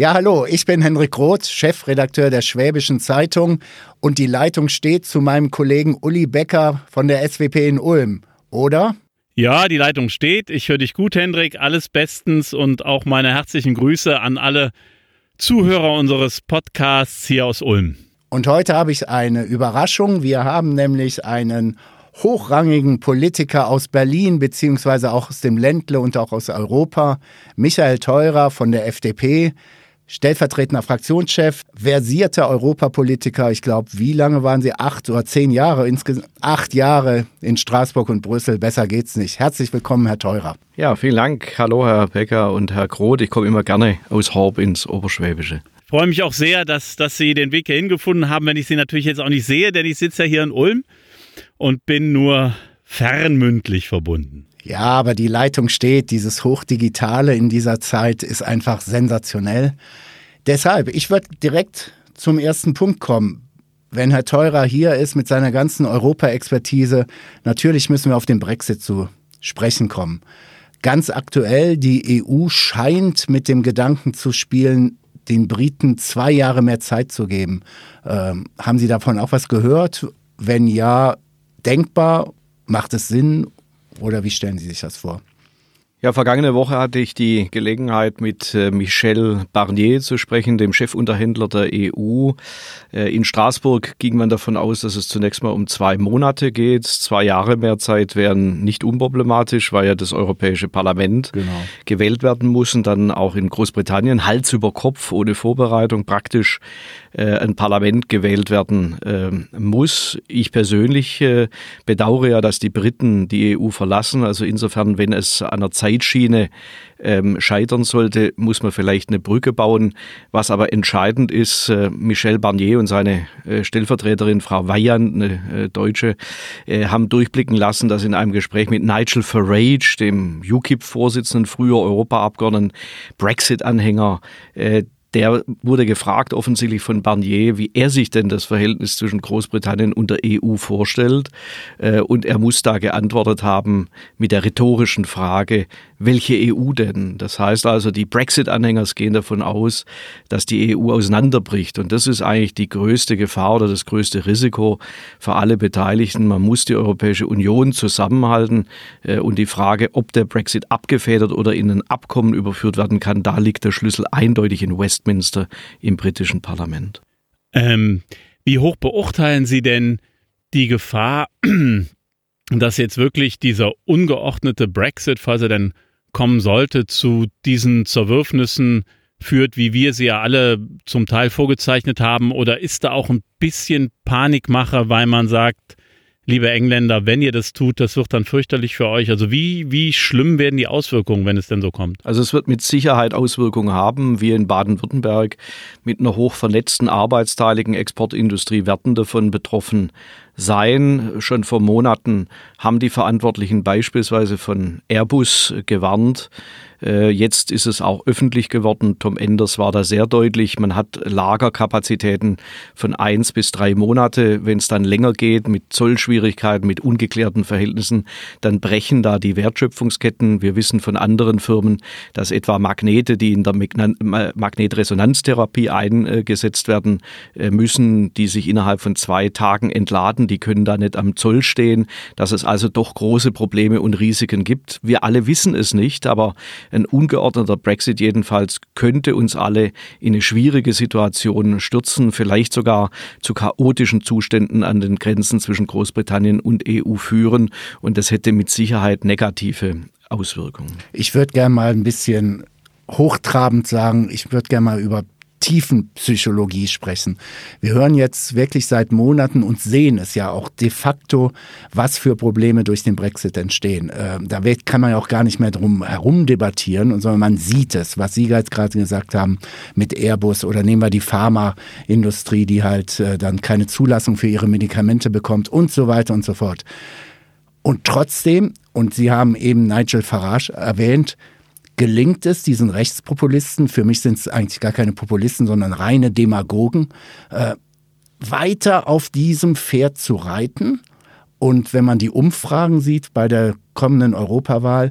Ja, hallo, ich bin Henrik Roth, Chefredakteur der Schwäbischen Zeitung und die Leitung steht zu meinem Kollegen Uli Becker von der SWP in Ulm, oder? Ja, die Leitung steht. Ich höre dich gut, Hendrik. Alles bestens und auch meine herzlichen Grüße an alle Zuhörer unseres Podcasts hier aus Ulm. Und heute habe ich eine Überraschung. Wir haben nämlich einen hochrangigen Politiker aus Berlin, beziehungsweise auch aus dem Ländle und auch aus Europa, Michael Theurer von der FDP, stellvertretender Fraktionschef, versierter Europapolitiker. Ich glaube, wie lange waren Sie? Acht oder zehn Jahre? Insgesamt acht Jahre in Straßburg und Brüssel. Besser geht's nicht. Herzlich willkommen, Herr Theurer. Ja, vielen Dank. Hallo, Herr Becker und Herr Groth. Ich komme immer gerne aus Horb ins Oberschwäbische. Ich freue mich auch sehr, dass, dass Sie den Weg hierhin gefunden haben, wenn ich Sie natürlich jetzt auch nicht sehe, denn ich sitze ja hier in Ulm und bin nur fernmündlich verbunden. Ja, aber die Leitung steht, dieses Hochdigitale in dieser Zeit ist einfach sensationell. Deshalb, ich würde direkt zum ersten Punkt kommen. Wenn Herr Teurer hier ist mit seiner ganzen Europa-Expertise, natürlich müssen wir auf den Brexit zu sprechen kommen. Ganz aktuell, die EU scheint mit dem Gedanken zu spielen, den Briten zwei Jahre mehr Zeit zu geben. Ähm, haben Sie davon auch was gehört? Wenn ja, denkbar? Macht es Sinn oder wie stellen Sie sich das vor? Ja, vergangene Woche hatte ich die Gelegenheit, mit äh, Michel Barnier zu sprechen, dem Chefunterhändler der EU. Äh, in Straßburg ging man davon aus, dass es zunächst mal um zwei Monate geht. Zwei Jahre mehr Zeit wären nicht unproblematisch, weil ja das Europäische Parlament genau. gewählt werden muss und dann auch in Großbritannien Hals über Kopf ohne Vorbereitung praktisch ein Parlament gewählt werden muss. Ich persönlich bedauere ja, dass die Briten die EU verlassen. Also insofern, wenn es an der Zeit Zeitschiene ähm, scheitern sollte, muss man vielleicht eine Brücke bauen. Was aber entscheidend ist, äh, Michel Barnier und seine äh, Stellvertreterin Frau Weyand, eine äh, Deutsche, äh, haben durchblicken lassen, dass in einem Gespräch mit Nigel Farage, dem UKIP-Vorsitzenden, früher Europaabgeordneten, Brexit-Anhänger, äh, der wurde gefragt, offensichtlich von Barnier, wie er sich denn das Verhältnis zwischen Großbritannien und der EU vorstellt. Äh, und er muss da geantwortet haben mit der rhetorischen Frage, welche EU denn? Das heißt also, die Brexit-Anhänger gehen davon aus, dass die EU auseinanderbricht. Und das ist eigentlich die größte Gefahr oder das größte Risiko für alle Beteiligten. Man muss die Europäische Union zusammenhalten. Äh, und die Frage, ob der Brexit abgefedert oder in ein Abkommen überführt werden kann, da liegt der Schlüssel eindeutig in Westminster im britischen Parlament. Ähm, wie hoch beurteilen Sie denn die Gefahr, dass jetzt wirklich dieser ungeordnete Brexit, falls er denn kommen sollte, zu diesen Zerwürfnissen führt, wie wir sie ja alle zum Teil vorgezeichnet haben? Oder ist da auch ein bisschen Panikmacher, weil man sagt, liebe Engländer, wenn ihr das tut, das wird dann fürchterlich für euch. Also wie, wie schlimm werden die Auswirkungen, wenn es denn so kommt? Also es wird mit Sicherheit Auswirkungen haben. Wir in Baden-Württemberg mit einer hochvernetzten arbeitsteiligen Exportindustrie werden davon betroffen sein. Schon vor Monaten haben die Verantwortlichen beispielsweise von Airbus gewarnt, äh, jetzt ist es auch öffentlich geworden. Tom Enders war da sehr deutlich. Man hat Lagerkapazitäten von eins bis drei Monate. Wenn es dann länger geht mit Zollschwierigkeiten, mit ungeklärten Verhältnissen, dann brechen da die Wertschöpfungsketten. Wir wissen von anderen Firmen, dass etwa Magnete, die in der Magnetresonanztherapie eingesetzt werden äh, müssen, die sich innerhalb von zwei Tagen entladen, die können da nicht am Zoll stehen, dass es also doch große Probleme und Risiken gibt. Wir alle wissen es nicht, aber ein ungeordneter Brexit jedenfalls könnte uns alle in eine schwierige Situation stürzen, vielleicht sogar zu chaotischen Zuständen an den Grenzen zwischen Großbritannien und EU führen. Und das hätte mit Sicherheit negative Auswirkungen. Ich würde gerne mal ein bisschen hochtrabend sagen, ich würde gerne mal über Tiefenpsychologie sprechen. Wir hören jetzt wirklich seit Monaten und sehen es ja auch de facto, was für Probleme durch den Brexit entstehen. Ähm, da kann man ja auch gar nicht mehr drum herum debattieren, sondern man sieht es, was Sie jetzt gerade gesagt haben mit Airbus oder nehmen wir die Pharmaindustrie, die halt äh, dann keine Zulassung für ihre Medikamente bekommt und so weiter und so fort. Und trotzdem, und Sie haben eben Nigel Farage erwähnt, gelingt es diesen Rechtspopulisten, für mich sind es eigentlich gar keine Populisten, sondern reine Demagogen, äh, weiter auf diesem Pferd zu reiten. Und wenn man die Umfragen sieht bei der kommenden Europawahl,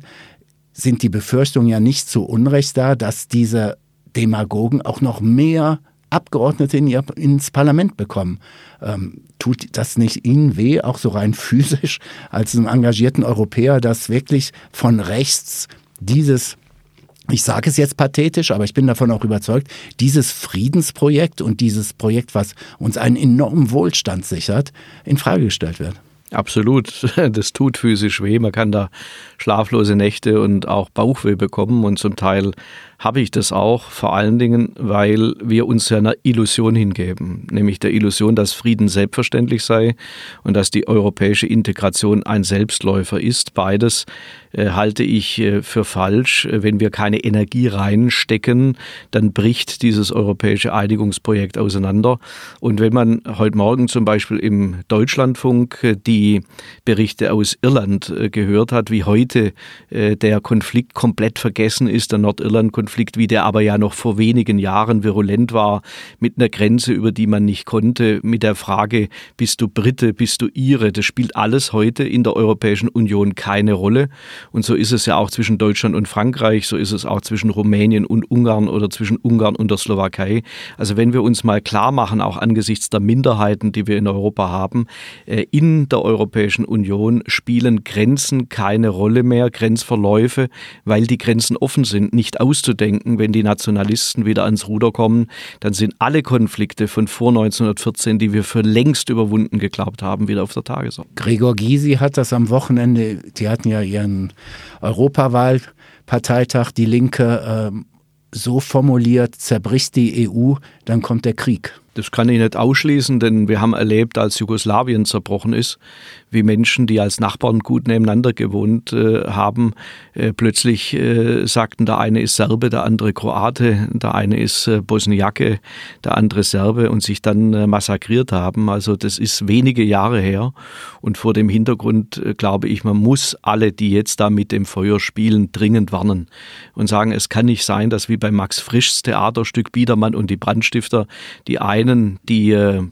sind die Befürchtungen ja nicht zu Unrecht da, dass diese Demagogen auch noch mehr Abgeordnete in ihr, ins Parlament bekommen. Ähm, tut das nicht Ihnen weh, auch so rein physisch, als einem engagierten Europäer, dass wirklich von rechts dieses ich sage es jetzt pathetisch, aber ich bin davon auch überzeugt, dieses Friedensprojekt und dieses Projekt, was uns einen enormen Wohlstand sichert, in Frage gestellt wird. Absolut. Das tut physisch weh. Man kann da schlaflose Nächte und auch Bauchweh bekommen und zum Teil habe ich das auch, vor allen Dingen, weil wir uns ja einer Illusion hingeben, nämlich der Illusion, dass Frieden selbstverständlich sei und dass die europäische Integration ein Selbstläufer ist. Beides äh, halte ich äh, für falsch. Wenn wir keine Energie reinstecken, dann bricht dieses europäische Einigungsprojekt auseinander. Und wenn man heute Morgen zum Beispiel im Deutschlandfunk äh, die Berichte aus Irland äh, gehört hat, wie heute äh, der Konflikt komplett vergessen ist, der Nordirland-Konflikt, Konflikt, wie der aber ja noch vor wenigen Jahren virulent war, mit einer Grenze, über die man nicht konnte, mit der Frage, bist du Brite, bist du Ire? Das spielt alles heute in der Europäischen Union keine Rolle. Und so ist es ja auch zwischen Deutschland und Frankreich, so ist es auch zwischen Rumänien und Ungarn oder zwischen Ungarn und der Slowakei. Also wenn wir uns mal klar machen, auch angesichts der Minderheiten, die wir in Europa haben, äh, in der Europäischen Union spielen Grenzen keine Rolle mehr, Grenzverläufe, weil die Grenzen offen sind, nicht auszudenken denken, wenn die Nationalisten wieder ans Ruder kommen, dann sind alle Konflikte von vor 1914, die wir für längst überwunden geglaubt haben, gysi auf der Tagesordnung. Gregor Gysi hat das am Wochenende, die hatten ja ihren Europawahlparteitag, die Linke, äh, so formuliert, zerbricht die EU, dann kommt der Krieg. Das kann ich nicht ausschließen, denn wir haben erlebt, als Jugoslawien zerbrochen ist, wie Menschen, die als Nachbarn gut nebeneinander gewohnt äh, haben, äh, plötzlich äh, sagten, der eine ist Serbe, der andere Kroate, der eine ist äh, Bosniake, der andere Serbe und sich dann äh, massakriert haben. Also das ist wenige Jahre her und vor dem Hintergrund äh, glaube ich, man muss alle, die jetzt da mit dem Feuer spielen, dringend warnen und sagen, es kann nicht sein, dass wie bei Max Frischs Theaterstück Biedermann und die Brandstifter die einen, die äh,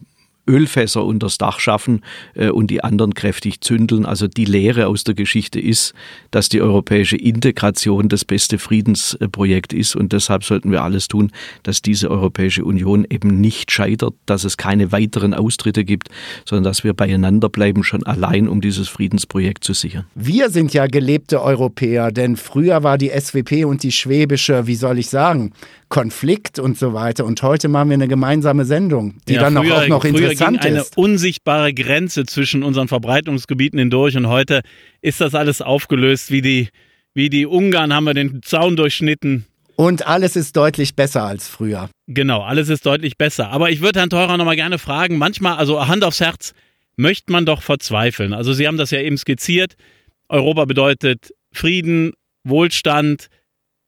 Ölfässer unters Dach schaffen äh, und die anderen kräftig zündeln. Also die Lehre aus der Geschichte ist, dass die europäische Integration das beste Friedensprojekt ist und deshalb sollten wir alles tun, dass diese Europäische Union eben nicht scheitert, dass es keine weiteren Austritte gibt, sondern dass wir beieinander bleiben, schon allein, um dieses Friedensprojekt zu sichern. Wir sind ja gelebte Europäer, denn früher war die SWP und die schwäbische, wie soll ich sagen, Konflikt und so weiter. Und heute machen wir eine gemeinsame Sendung, die ja, dann früher, auch noch interessant ging eine ist. unsichtbare Grenze zwischen unseren Verbreitungsgebieten hindurch und heute ist das alles aufgelöst. Wie die, wie die Ungarn haben wir den Zaun durchschnitten. Und alles ist deutlich besser als früher. Genau, alles ist deutlich besser. Aber ich würde Herrn Teurer nochmal gerne fragen, manchmal, also Hand aufs Herz, möchte man doch verzweifeln. Also Sie haben das ja eben skizziert. Europa bedeutet Frieden, Wohlstand,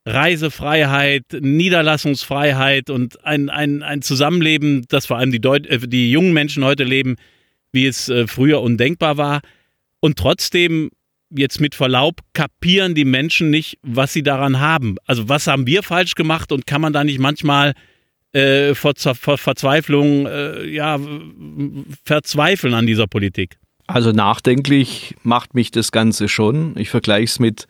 Reisefreiheit, Niederlassungsfreiheit und ein, ein, ein Zusammenleben, das vor allem die, Deut äh, die jungen Menschen heute leben, wie es äh, früher undenkbar war. Und trotzdem, jetzt mit Verlaub, kapieren die Menschen nicht, was sie daran haben. Also was haben wir falsch gemacht und kann man da nicht manchmal äh, vor, vor, Verzweiflung, äh, ja, verzweifeln an dieser Politik? Also nachdenklich macht mich das Ganze schon. Ich vergleiche es mit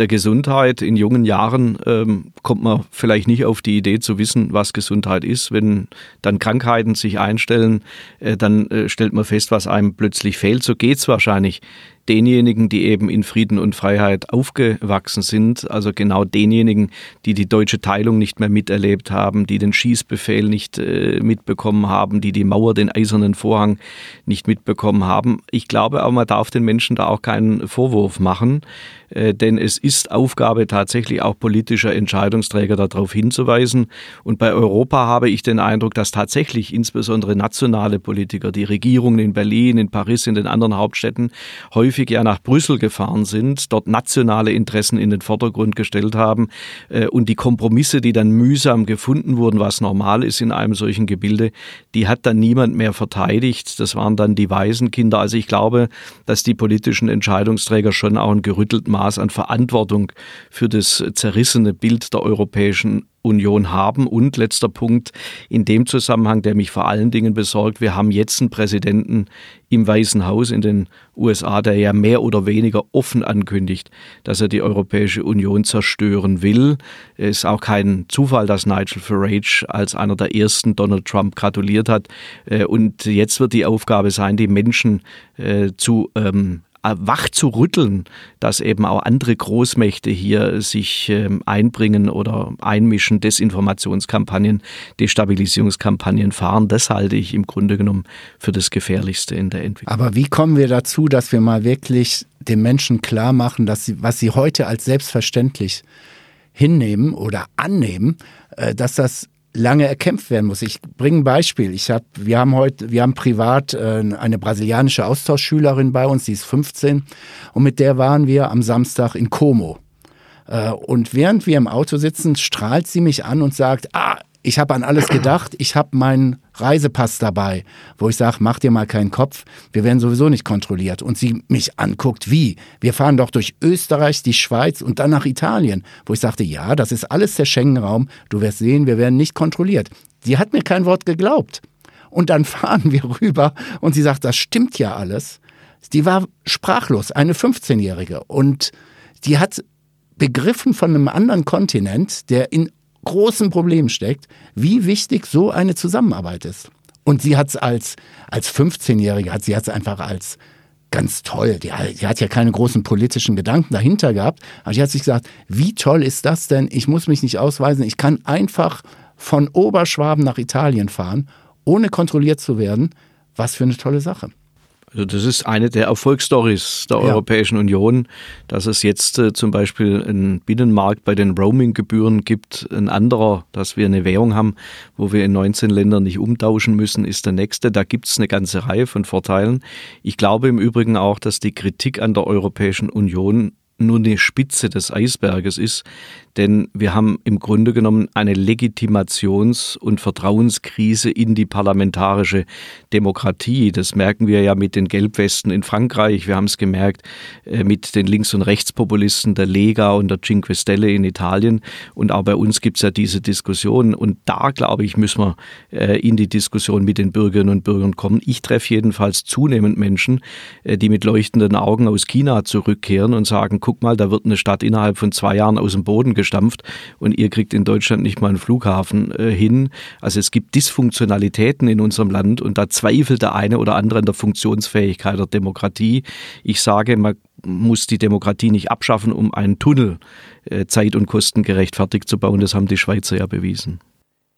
der Gesundheit. In jungen Jahren ähm, kommt man vielleicht nicht auf die Idee zu wissen, was Gesundheit ist. Wenn dann Krankheiten sich einstellen, äh, dann äh, stellt man fest, was einem plötzlich fehlt. So geht es wahrscheinlich denjenigen, die eben in Frieden und Freiheit aufgewachsen sind, also genau denjenigen, die die deutsche Teilung nicht mehr miterlebt haben, die den Schießbefehl nicht äh, mitbekommen haben, die die Mauer, den eisernen Vorhang nicht mitbekommen haben. Ich glaube aber, man darf den Menschen da auch keinen Vorwurf machen, denn es ist Aufgabe tatsächlich auch politischer Entscheidungsträger darauf hinzuweisen. Und bei Europa habe ich den Eindruck, dass tatsächlich insbesondere nationale Politiker, die Regierungen in Berlin, in Paris, in den anderen Hauptstädten häufig ja nach Brüssel gefahren sind, dort nationale Interessen in den Vordergrund gestellt haben äh, und die Kompromisse, die dann mühsam gefunden wurden, was normal ist in einem solchen Gebilde, die hat dann niemand mehr verteidigt. Das waren dann die Waisenkinder. Also ich glaube, dass die politischen Entscheidungsträger schon auch ein gerüttelt Maß an Verantwortung für das zerrissene Bild der Europäischen Union haben. Und letzter Punkt in dem Zusammenhang, der mich vor allen Dingen besorgt, wir haben jetzt einen Präsidenten im Weißen Haus in den USA, der ja mehr oder weniger offen ankündigt, dass er die Europäische Union zerstören will. Es ist auch kein Zufall, dass Nigel Farage als einer der ersten Donald Trump gratuliert hat. Äh, und jetzt wird die Aufgabe sein, die Menschen äh, zu ähm, äh, wach zu rütteln, dass eben auch andere Großmächte hier sich ähm, einbringen oder einmischen, Desinformationskampagnen, Destabilisierungskampagnen fahren. Das halte ich im Grunde genommen für das Gefährlichste in der Entwicklung. Aber wie kommen wir dazu, dass wir mal wirklich den Menschen klar machen, dass sie, was sie heute als selbstverständlich hinnehmen oder annehmen, äh, dass das lange erkämpft werden muss. Ich bringe ein Beispiel. Ich hab, wir haben heute, wir haben privat äh, eine brasilianische Austauschschülerin bei uns, die ist 15 und mit der waren wir am Samstag in Como. Äh, und während wir im Auto sitzen, strahlt sie mich an und sagt, ah, ich habe an alles gedacht, ich habe meinen Reisepass dabei, wo ich sage, mach dir mal keinen Kopf, wir werden sowieso nicht kontrolliert. Und sie mich anguckt, wie? Wir fahren doch durch Österreich, die Schweiz und dann nach Italien, wo ich sagte, ja, das ist alles der Schengen-Raum, du wirst sehen, wir werden nicht kontrolliert. Sie hat mir kein Wort geglaubt. Und dann fahren wir rüber und sie sagt, das stimmt ja alles. Die war sprachlos, eine 15-Jährige. Und die hat begriffen von einem anderen Kontinent, der in großen Problem steckt, wie wichtig so eine Zusammenarbeit ist. Und sie hat es als, als 15-Jährige, hat sie hat es einfach als ganz toll. Die, die, hat ja keine großen politischen Gedanken dahinter gehabt. Aber sie hat sich gesagt, wie toll ist das denn? Ich muss mich nicht ausweisen. Ich kann einfach von Oberschwaben nach Italien fahren, ohne kontrolliert zu werden. Was für eine tolle Sache. Also das ist eine der Erfolgsstories der ja. Europäischen Union, dass es jetzt äh, zum Beispiel einen Binnenmarkt bei den Roaming-Gebühren gibt. Ein anderer, dass wir eine Währung haben, wo wir in 19 Ländern nicht umtauschen müssen, ist der nächste. Da gibt es eine ganze Reihe von Vorteilen. Ich glaube im Übrigen auch, dass die Kritik an der Europäischen Union nur eine Spitze des Eisberges ist, denn wir haben im Grunde genommen eine Legitimations- und Vertrauenskrise in die parlamentarische Demokratie. Das merken wir ja mit den Gelbwesten in Frankreich. Wir haben es gemerkt äh, mit den Links- und Rechtspopulisten der Lega und der Cinque Stelle in Italien. Und auch bei uns gibt es ja diese Diskussion. Und da, glaube ich, müssen wir äh, in die Diskussion mit den Bürgerinnen und Bürgern kommen. Ich treffe jedenfalls zunehmend Menschen, äh, die mit leuchtenden Augen aus China zurückkehren und sagen, guck mal, da wird eine Stadt innerhalb von zwei Jahren aus dem Boden gestampft und ihr kriegt in Deutschland nicht mal einen Flughafen äh, hin. Also es gibt Dysfunktionalitäten in unserem Land und da zweifelt der eine oder andere an der Funktionsfähigkeit der Demokratie. Ich sage, man muss die Demokratie nicht abschaffen, um einen Tunnel äh, zeit- und kostengerecht fertig zu bauen. Das haben die Schweizer ja bewiesen.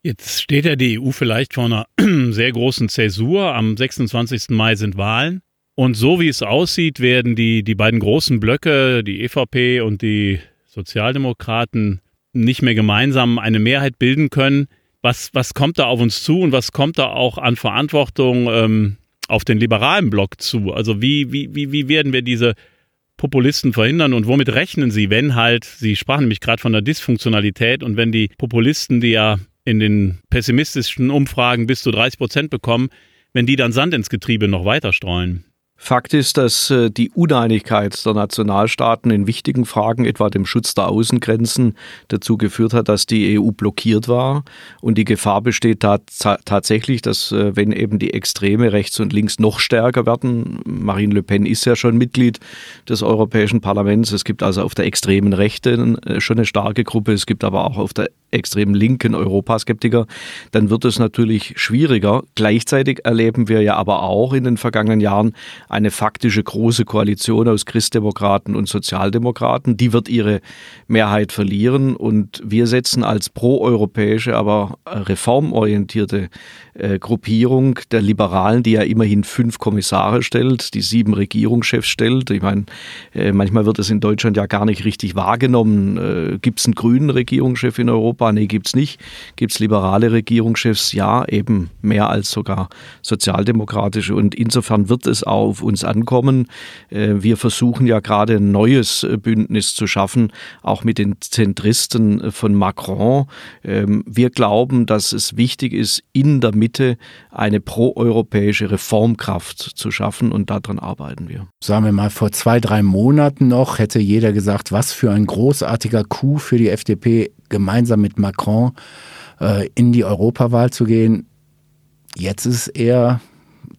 Jetzt steht ja die EU vielleicht vor einer sehr großen Zäsur. Am 26. Mai sind Wahlen. Und so wie es aussieht, werden die, die beiden großen Blöcke, die EVP und die Sozialdemokraten nicht mehr gemeinsam eine Mehrheit bilden können. Was, was kommt da auf uns zu und was kommt da auch an Verantwortung ähm, auf den liberalen Block zu? Also wie, wie, wie, wie werden wir diese Populisten verhindern und womit rechnen Sie, wenn halt, Sie sprachen nämlich gerade von der Dysfunktionalität und wenn die Populisten, die ja in den pessimistischen Umfragen bis zu 30 Prozent bekommen, wenn die dann Sand ins Getriebe noch weiter streuen? Fakt ist, dass äh, die Uneinigkeit der Nationalstaaten in wichtigen Fragen, etwa dem Schutz der Außengrenzen, dazu geführt hat, dass die EU blockiert war. Und die Gefahr besteht tatsächlich, dass äh, wenn eben die Extreme rechts und links noch stärker werden, Marine Le Pen ist ja schon Mitglied des Europäischen Parlaments, es gibt also auf der extremen Rechten äh, schon eine starke Gruppe, es gibt aber auch auf der extrem linken Europaskeptiker, dann wird es natürlich schwieriger. Gleichzeitig erleben wir ja aber auch in den vergangenen Jahren eine faktische große Koalition aus Christdemokraten und Sozialdemokraten. Die wird ihre Mehrheit verlieren und wir setzen als proeuropäische, aber reformorientierte äh, Gruppierung der Liberalen, die ja immerhin fünf Kommissare stellt, die sieben Regierungschefs stellt. Ich meine, äh, manchmal wird es in Deutschland ja gar nicht richtig wahrgenommen. Äh, gibt es einen grünen Regierungschef in Europa? Nee, gibt es nicht. Gibt es liberale Regierungschefs? Ja, eben mehr als sogar sozialdemokratische. Und insofern wird es auch uns ankommen. Äh, wir versuchen ja gerade ein neues äh, Bündnis zu schaffen, auch mit den Zentristen von Macron. Ähm, wir glauben, dass es wichtig ist, in der Mitte eine proeuropäische Reformkraft zu schaffen und daran arbeiten wir. Sagen wir mal, vor zwei, drei Monaten noch hätte jeder gesagt, was für ein großartiger Coup für die FDP gemeinsam mit Macron äh, in die Europawahl zu gehen. Jetzt ist eher,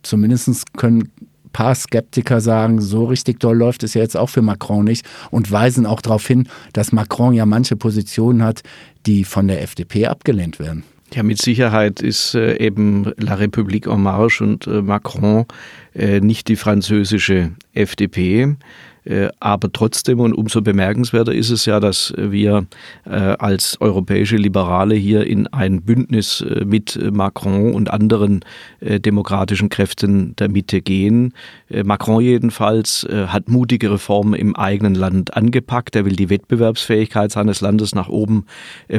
zumindest können paar Skeptiker sagen, so richtig doll läuft es ja jetzt auch für Macron nicht und weisen auch darauf hin, dass Macron ja manche Positionen hat, die von der FDP abgelehnt werden. Ja, mit Sicherheit ist äh, eben La République en Marche und äh, Macron äh, nicht die französische FDP. Äh, aber trotzdem und umso bemerkenswerter ist es ja, dass wir äh, als europäische Liberale hier in ein Bündnis äh, mit Macron und anderen demokratischen Kräften der Mitte gehen. Macron jedenfalls hat mutige Reformen im eigenen Land angepackt. Er will die Wettbewerbsfähigkeit seines Landes nach oben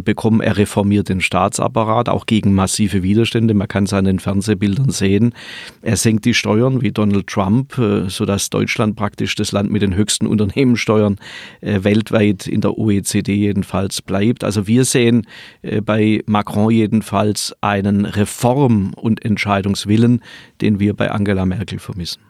bekommen. Er reformiert den Staatsapparat, auch gegen massive Widerstände. Man kann es an den Fernsehbildern sehen. Er senkt die Steuern wie Donald Trump, sodass Deutschland praktisch das Land mit den höchsten Unternehmenssteuern äh, weltweit in der OECD jedenfalls bleibt. Also wir sehen äh, bei Macron jedenfalls einen Reform- und Entscheidungswillen, den wir bei Angela Merkel vermissen.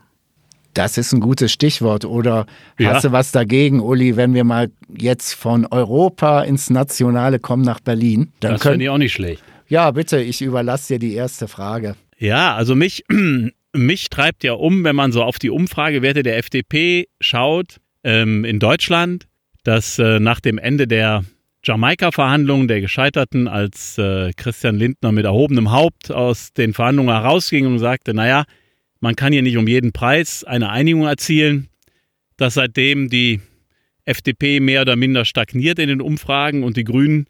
Das ist ein gutes Stichwort. Oder ja. hast du was dagegen, Uli, wenn wir mal jetzt von Europa ins Nationale kommen nach Berlin? Dann das finde ich auch nicht schlecht. Ja, bitte, ich überlasse dir die erste Frage. Ja, also mich, mich treibt ja um, wenn man so auf die Umfragewerte der FDP schaut ähm, in Deutschland, dass äh, nach dem Ende der Jamaika-Verhandlungen, der gescheiterten, als äh, Christian Lindner mit erhobenem Haupt aus den Verhandlungen herausging und sagte, naja, man kann hier nicht um jeden Preis eine Einigung erzielen, dass seitdem die FDP mehr oder minder stagniert in den Umfragen und die Grünen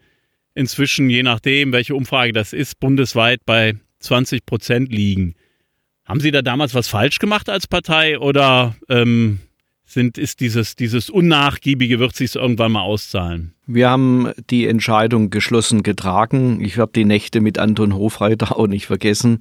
inzwischen, je nachdem, welche Umfrage das ist, bundesweit bei 20 Prozent liegen. Haben Sie da damals was falsch gemacht als Partei oder ähm, sind, ist dieses, dieses Unnachgiebige, wird sich irgendwann mal auszahlen? Wir haben die Entscheidung geschlossen getragen. Ich habe die Nächte mit Anton Hofreiter auch nicht vergessen.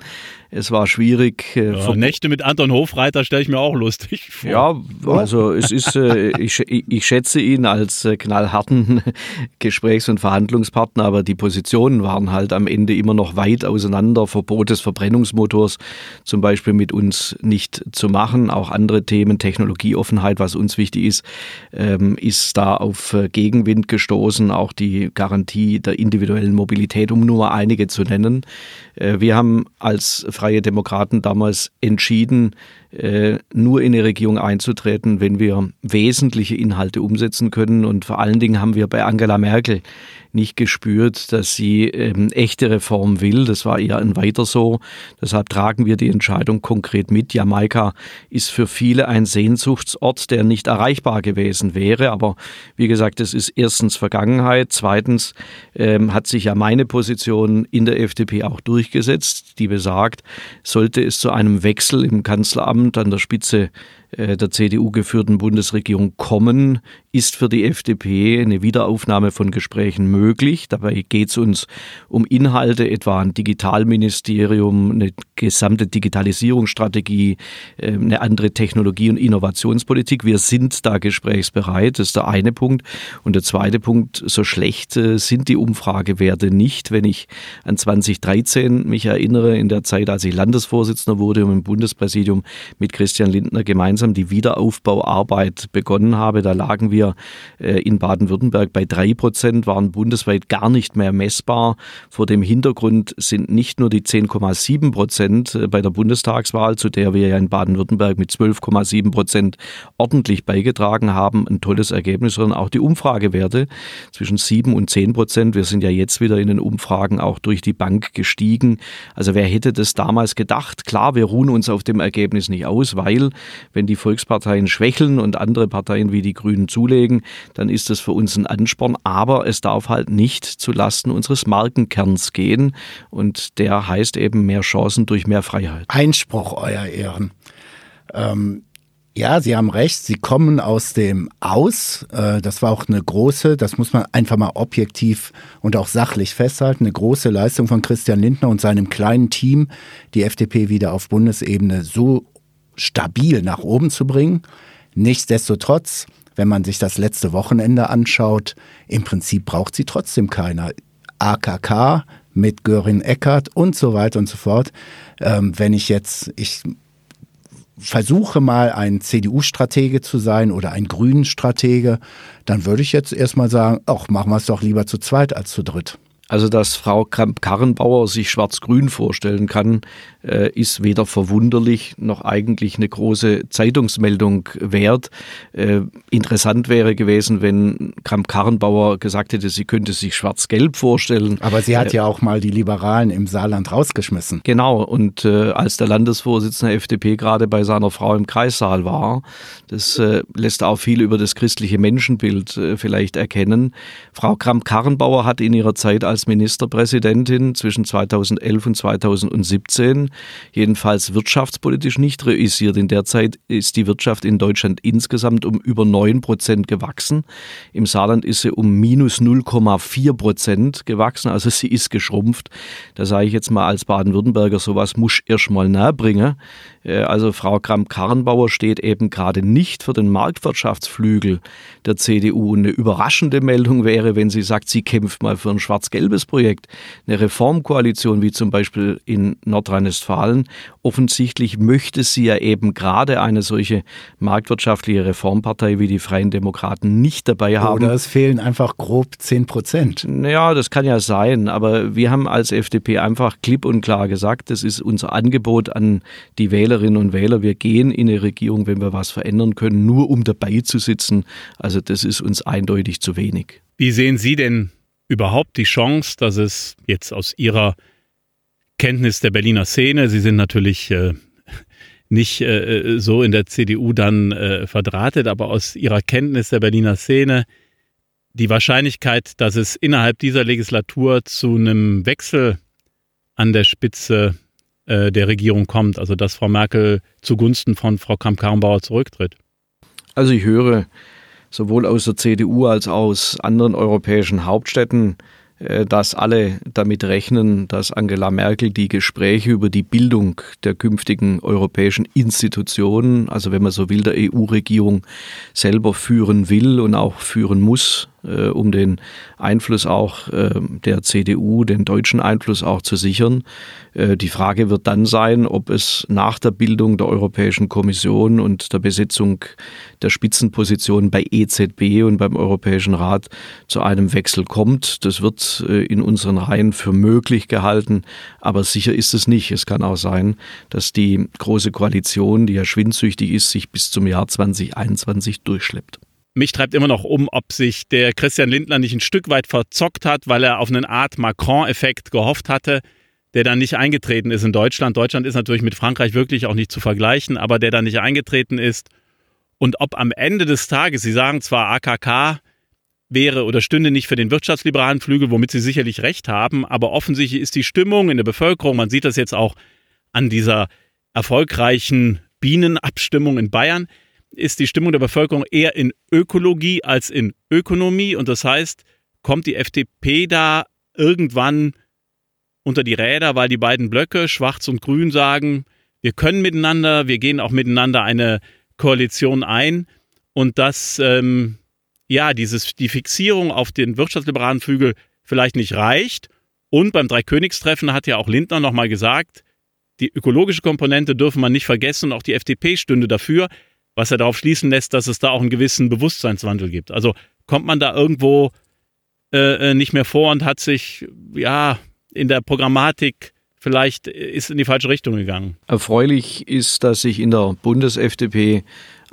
Es war schwierig. Äh, ja, Nächte mit Anton Hofreiter stelle ich mir auch lustig vor. Ja, also es ist, äh, ich, ich schätze ihn als äh, knallharten Gesprächs- und Verhandlungspartner, aber die Positionen waren halt am Ende immer noch weit auseinander. Verbot des Verbrennungsmotors zum Beispiel mit uns nicht zu machen. Auch andere Themen, Technologieoffenheit, was uns wichtig ist, ähm, ist da auf Gegenwind gestoßen. Auch die Garantie der individuellen Mobilität, um nur einige zu nennen. Wir haben als Freie Demokraten damals entschieden, äh, nur in die Regierung einzutreten, wenn wir wesentliche Inhalte umsetzen können. Und vor allen Dingen haben wir bei Angela Merkel nicht gespürt, dass sie ähm, echte Reform will. Das war eher ein weiter so. Deshalb tragen wir die Entscheidung konkret mit. Jamaika ist für viele ein Sehnsuchtsort, der nicht erreichbar gewesen wäre. Aber wie gesagt, es ist erstens Vergangenheit. Zweitens ähm, hat sich ja meine Position in der FDP auch durchgesetzt, die besagt, sollte es zu einem Wechsel im Kanzleramt an der Spitze der CDU geführten Bundesregierung kommen, ist für die FDP eine Wiederaufnahme von Gesprächen möglich. Dabei geht es uns um Inhalte, etwa ein Digitalministerium, eine gesamte Digitalisierungsstrategie, äh, eine andere Technologie- und Innovationspolitik. Wir sind da gesprächsbereit, das ist der eine Punkt. Und der zweite Punkt, so schlecht äh, sind die Umfragewerte nicht. Wenn ich an 2013 mich erinnere, in der Zeit, als ich Landesvorsitzender wurde und im Bundespräsidium mit Christian Lindner gemeinsam langsam die Wiederaufbauarbeit begonnen habe. Da lagen wir äh, in Baden-Württemberg bei drei Prozent, waren bundesweit gar nicht mehr messbar. Vor dem Hintergrund sind nicht nur die 10,7 Prozent äh, bei der Bundestagswahl, zu der wir ja in Baden-Württemberg mit 12,7 Prozent ordentlich beigetragen haben, ein tolles Ergebnis, sondern auch die Umfragewerte zwischen 7 und 10 Prozent. Wir sind ja jetzt wieder in den Umfragen auch durch die Bank gestiegen. Also wer hätte das damals gedacht? Klar, wir ruhen uns auf dem Ergebnis nicht aus, weil wenn die die Volksparteien schwächeln und andere Parteien wie die Grünen zulegen, dann ist das für uns ein Ansporn. Aber es darf halt nicht zu Lasten unseres Markenkerns gehen. Und der heißt eben mehr Chancen durch mehr Freiheit. Einspruch, Euer Ehren. Ähm ja, Sie haben recht. Sie kommen aus dem Aus. Äh, das war auch eine große, das muss man einfach mal objektiv und auch sachlich festhalten, eine große Leistung von Christian Lindner und seinem kleinen Team, die FDP wieder auf Bundesebene so stabil nach oben zu bringen. Nichtsdestotrotz, wenn man sich das letzte Wochenende anschaut, im Prinzip braucht sie trotzdem keiner. AKK mit Görin Eckert und so weiter und so fort. Ähm, wenn ich jetzt, ich versuche mal ein CDU-Stratege zu sein oder ein Grünen-Stratege, dann würde ich jetzt erstmal sagen, ach, machen wir es doch lieber zu zweit als zu dritt. Also, dass Frau Kramp-Karrenbauer sich schwarz-grün vorstellen kann, äh, ist weder verwunderlich noch eigentlich eine große Zeitungsmeldung wert. Äh, interessant wäre gewesen, wenn Kramp-Karrenbauer gesagt hätte, sie könnte sich schwarz-gelb vorstellen. Aber sie hat äh, ja auch mal die Liberalen im Saarland rausgeschmissen. Genau. Und als der Landesvorsitzende der FDP gerade bei seiner Frau im Kreissaal war, das lässt auch viel über das christliche Menschenbild vielleicht erkennen. Frau Kramp-Karrenbauer hat in ihrer Zeit als Ministerpräsidentin zwischen 2011 und 2017 jedenfalls wirtschaftspolitisch nicht reüssiert. In der Zeit ist die Wirtschaft in Deutschland insgesamt um über 9 Prozent gewachsen. Im Saarland ist sie um minus 0,4 Prozent gewachsen, also sie ist geschrumpft. Da sage ich jetzt mal als Baden-Württemberger, sowas muss erst mal nahe bringen. Äh, also Frau Kramp-Karrenbauer steht eben gerade nicht für den Marktwirtschaftsflügel der CDU. Eine überraschende Meldung wäre, wenn sie sagt, sie kämpft mal für ein schwarz-gelbes Projekt, eine Reformkoalition wie zum Beispiel in Nordrhein-Westfalen. Offensichtlich möchte sie ja eben gerade eine solche marktwirtschaftliche Reformpartei wie die Freien Demokraten nicht dabei haben. Oder es fehlen einfach grob 10 Prozent. Naja, das kann ja sein, aber wir haben als FDP einfach klipp und klar gesagt, das ist unser Angebot an die Wähler Wählerinnen und Wähler, wir gehen in eine Regierung, wenn wir was verändern können, nur um dabei zu sitzen. Also das ist uns eindeutig zu wenig. Wie sehen Sie denn überhaupt die Chance, dass es jetzt aus Ihrer Kenntnis der Berliner Szene, Sie sind natürlich äh, nicht äh, so in der CDU dann äh, verdrahtet, aber aus Ihrer Kenntnis der Berliner Szene, die Wahrscheinlichkeit, dass es innerhalb dieser Legislatur zu einem Wechsel an der Spitze äh, der Regierung kommt, also dass Frau Merkel zugunsten von Frau Kramp-Karrenbauer zurücktritt? Also ich höre sowohl aus der CDU als auch aus anderen europäischen Hauptstädten, äh, dass alle damit rechnen, dass Angela Merkel die Gespräche über die Bildung der künftigen europäischen Institutionen, also wenn man so will, der EU-Regierung selber führen will und auch führen muss äh, um den Einfluss auch äh, der CDU, den deutschen Einfluss auch zu sichern. Äh, die Frage wird dann sein, ob es nach der Bildung der Europäischen Kommission und der Besetzung der Spitzenpositionen bei EZB und beim Europäischen Rat zu einem Wechsel kommt. Das wird äh, in unseren Reihen für möglich gehalten, aber sicher ist es nicht. Es kann auch sein, dass die Große Koalition, die ja schwindsüchtig ist, sich bis zum Jahr 2021 durchschleppt. Mich treibt immer noch um, ob sich der Christian Lindner nicht ein Stück weit verzockt hat, weil er auf eine Art Macron-Effekt gehofft hatte, der dann nicht eingetreten ist in Deutschland. Deutschland ist natürlich mit Frankreich wirklich auch nicht zu vergleichen, aber der dann nicht eingetreten ist. Und ob am Ende des Tages, Sie sagen zwar AKK wäre oder stünde nicht für den wirtschaftsliberalen Flügel, womit Sie sicherlich recht haben, aber offensichtlich ist die Stimmung in der Bevölkerung, man sieht das jetzt auch an dieser erfolgreichen Bienenabstimmung in Bayern, ist die Stimmung der Bevölkerung eher in Ökologie als in Ökonomie. Und das heißt, kommt die FDP da irgendwann unter die Räder, weil die beiden Blöcke, Schwarz und Grün, sagen, wir können miteinander, wir gehen auch miteinander eine Koalition ein. Und dass ähm, ja dieses, die Fixierung auf den wirtschaftsliberalen Flügel vielleicht nicht reicht. Und beim Dreikönigstreffen hat ja auch Lindner nochmal gesagt, die ökologische Komponente dürfen man nicht vergessen und auch die FDP stünde dafür was ja darauf schließen lässt, dass es da auch einen gewissen Bewusstseinswandel gibt. Also kommt man da irgendwo äh, äh, nicht mehr vor und hat sich ja in der Programmatik vielleicht ist in die falsche Richtung gegangen. Erfreulich ist, dass sich in der Bundes-FDP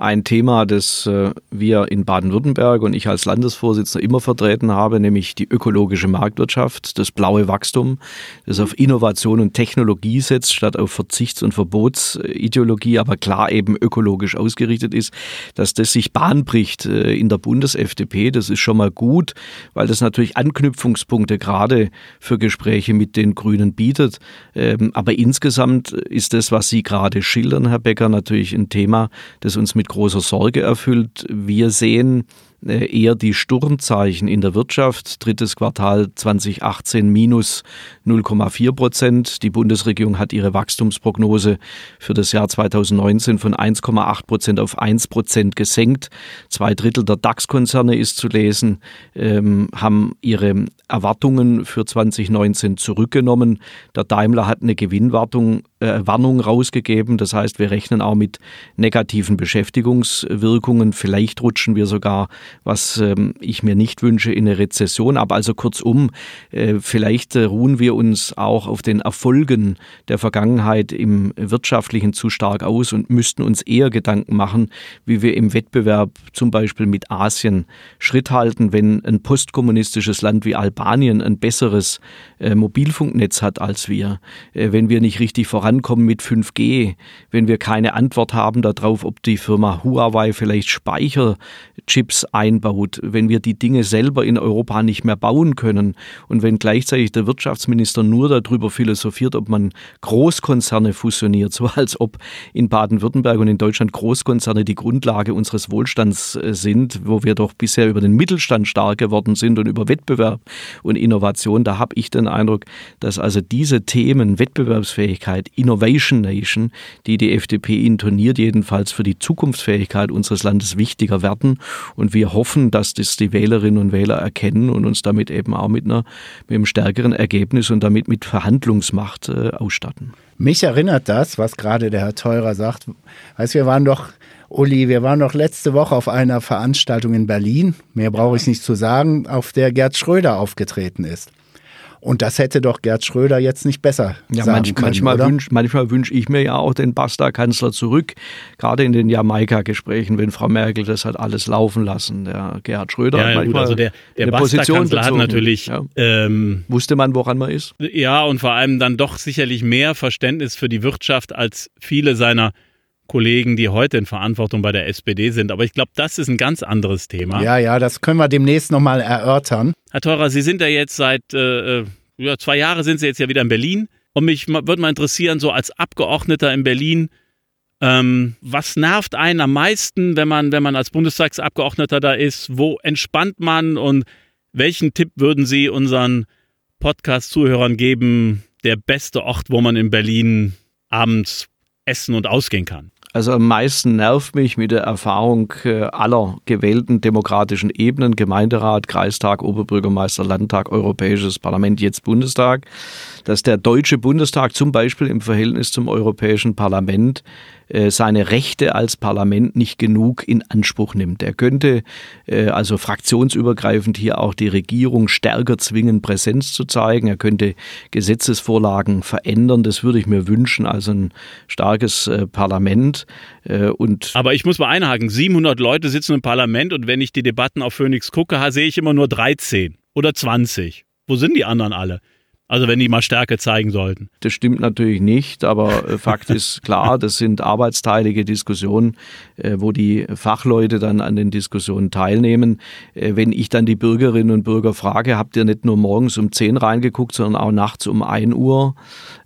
ein Thema, das äh, wir in Baden-Württemberg und ich als Landesvorsitzender immer vertreten habe, nämlich die ökologische Marktwirtschaft, das blaue Wachstum, das auf Innovation und Technologie setzt, statt auf Verzichts- und Verbotsideologie, aber klar eben ökologisch ausgerichtet ist, dass das sich Bahn bricht äh, in der Bundes-FDP. Das ist schon mal gut, weil das natürlich Anknüpfungspunkte gerade für Gespräche mit den Grünen bietet. Ähm, aber insgesamt ist das, was Sie gerade schildern, Herr Becker, natürlich ein Thema, das uns mit großer Sorge erfüllt. Wir sehen äh, eher die Sturmzeichen in der Wirtschaft. Drittes Quartal 2018 minus 0,4 Prozent. Die Bundesregierung hat ihre Wachstumsprognose für das Jahr 2019 von 1,8 Prozent auf 1 Prozent gesenkt. Zwei Drittel der DAX-Konzerne ist zu lesen, ähm, haben ihre Erwartungen für 2019 zurückgenommen. Der Daimler hat eine Gewinnwartung äh, Warnung rausgegeben. Das heißt, wir rechnen auch mit negativen Beschäftigungswirkungen. Vielleicht rutschen wir sogar, was ähm, ich mir nicht wünsche, in eine Rezession. Aber also kurzum, äh, vielleicht äh, ruhen wir uns auch auf den Erfolgen der Vergangenheit im wirtschaftlichen zu stark aus und müssten uns eher Gedanken machen, wie wir im Wettbewerb zum Beispiel mit Asien Schritt halten, wenn ein postkommunistisches Land wie Albanien ein besseres äh, Mobilfunknetz hat als wir, äh, wenn wir nicht richtig voran vorankommen mit 5G, wenn wir keine Antwort haben darauf, ob die Firma Huawei vielleicht Speicherchips einbaut, wenn wir die Dinge selber in Europa nicht mehr bauen können und wenn gleichzeitig der Wirtschaftsminister nur darüber philosophiert, ob man Großkonzerne fusioniert, so als ob in Baden-Württemberg und in Deutschland Großkonzerne die Grundlage unseres Wohlstands äh, sind, wo wir doch bisher über den Mittelstand stark geworden sind und über Wettbewerb und Innovation, da habe ich den Eindruck, dass also diese Themen Wettbewerbsfähigkeit, Innovation Nation, die die FDP intoniert, jedenfalls für die Zukunftsfähigkeit unseres Landes wichtiger werden. Und wir hoffen, dass das die Wählerinnen und Wähler erkennen und uns damit eben auch mit, einer, mit einem stärkeren Ergebnis und damit mit Verhandlungsmacht äh, ausstatten. Mich erinnert das, was gerade der Herr Teurer sagt. Weißt, wir waren doch Uli, wir waren doch letzte Woche auf einer Veranstaltung in Berlin, mehr brauche ich nicht zu sagen, auf der Gerd Schröder aufgetreten ist. Und das hätte doch Gerd Schröder jetzt nicht besser ja, sagen manch, können, manchmal wünsche manchmal wünsch ich mir ja auch den Basta-Kanzler zurück, gerade in den Jamaika-Gesprächen, wenn Frau Merkel das hat alles laufen lassen. Der Gerhard Schröder ja, hat manchmal gut, also der, der Basta-Kanzler hat natürlich... Ja. Ähm, Wusste man, woran man ist? Ja, und vor allem dann doch sicherlich mehr Verständnis für die Wirtschaft als viele seiner Kollegen, die heute in Verantwortung bei der SPD sind. Aber ich glaube, das ist ein ganz anderes Thema. Ja, ja, das können wir demnächst nochmal erörtern. Herr Teurer, Sie sind ja jetzt seit äh, äh, ja, zwei Jahren sind Sie jetzt ja wieder in Berlin. Und mich würde mal interessieren, so als Abgeordneter in Berlin, ähm, was nervt einen am meisten, wenn man, wenn man als Bundestagsabgeordneter da ist? Wo entspannt man und welchen Tipp würden Sie unseren Podcast-Zuhörern geben, der beste Ort, wo man in Berlin abends essen und ausgehen kann? Also am meisten nervt mich mit der Erfahrung äh, aller gewählten demokratischen Ebenen, Gemeinderat, Kreistag, Oberbürgermeister, Landtag, Europäisches Parlament, jetzt Bundestag, dass der Deutsche Bundestag zum Beispiel im Verhältnis zum Europäischen Parlament äh, seine Rechte als Parlament nicht genug in Anspruch nimmt. Er könnte äh, also fraktionsübergreifend hier auch die Regierung stärker zwingen, Präsenz zu zeigen. Er könnte Gesetzesvorlagen verändern. Das würde ich mir wünschen, also ein starkes äh, Parlament. Und Aber ich muss mal einhaken, 700 Leute sitzen im Parlament und wenn ich die Debatten auf Phoenix gucke, sehe ich immer nur 13 oder 20. Wo sind die anderen alle? Also wenn die mal Stärke zeigen sollten. Das stimmt natürlich nicht, aber äh, Fakt ist klar, das sind arbeitsteilige Diskussionen, äh, wo die Fachleute dann an den Diskussionen teilnehmen. Äh, wenn ich dann die Bürgerinnen und Bürger frage, habt ihr nicht nur morgens um 10 reingeguckt, sondern auch nachts um 1 Uhr,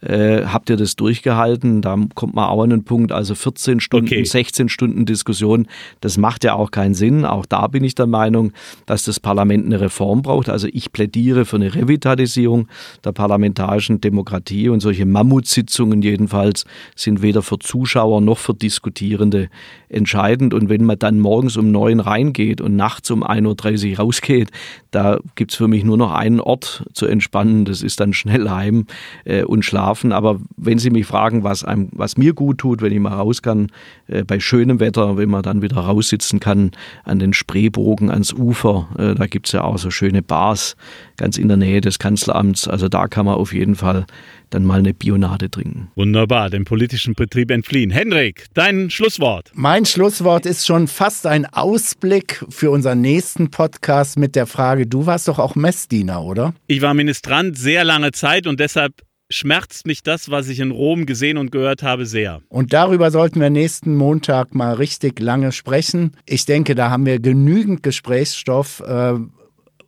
habt ihr das durchgehalten? Da kommt man auch an den Punkt, also 14 Stunden, okay. 16 Stunden Diskussion, das macht ja auch keinen Sinn. Auch da bin ich der Meinung, dass das Parlament eine Reform braucht. Also ich plädiere für eine Revitalisierung der parlamentarischen Demokratie und solche Mammutsitzungen jedenfalls sind weder für Zuschauer noch für Diskutierende entscheidend. Und wenn man dann morgens um neun reingeht und nachts um 1.30 Uhr rausgeht, da gibt es für mich nur noch einen Ort zu entspannen. Das ist dann schnell heim äh, und schlafen. Aber wenn Sie mich fragen, was, einem, was mir gut tut, wenn ich mal raus kann, äh, bei schönem Wetter, wenn man dann wieder raussitzen kann an den Spreebogen, ans Ufer, äh, da gibt es ja auch so schöne Bars ganz in der Nähe des Kanzleramts. Also da kann man auf jeden Fall dann mal eine Bionade trinken. Wunderbar, dem politischen Betrieb entfliehen. Henrik, dein Schlusswort. Mein Schlusswort ist schon fast ein Ausblick für unseren nächsten Podcast mit der Frage, du warst doch auch Messdiener, oder? Ich war Ministrant sehr lange Zeit und deshalb schmerzt mich das, was ich in Rom gesehen und gehört habe, sehr. Und darüber sollten wir nächsten Montag mal richtig lange sprechen. Ich denke, da haben wir genügend Gesprächsstoff. Äh,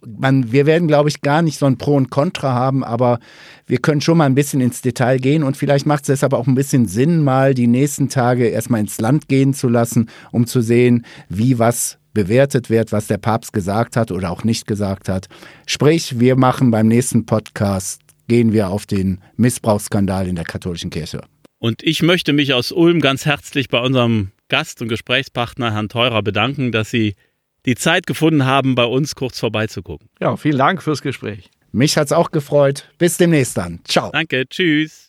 man, wir werden, glaube ich, gar nicht so ein Pro und Contra haben, aber wir können schon mal ein bisschen ins Detail gehen und vielleicht macht es deshalb auch ein bisschen Sinn, mal die nächsten Tage erstmal ins Land gehen zu lassen, um zu sehen, wie was bewertet wird, was der Papst gesagt hat oder auch nicht gesagt hat. Sprich, wir machen beim nächsten Podcast, gehen wir auf den Missbrauchsskandal in der katholischen Kirche. Und ich möchte mich aus Ulm ganz herzlich bei unserem Gast und Gesprächspartner Herrn Teurer bedanken, dass Sie die Zeit gefunden haben, bei uns kurz vorbeizugucken. Ja, vielen Dank fürs Gespräch. Mich hat's auch gefreut. Bis demnächst dann. Ciao. Danke, tschüss.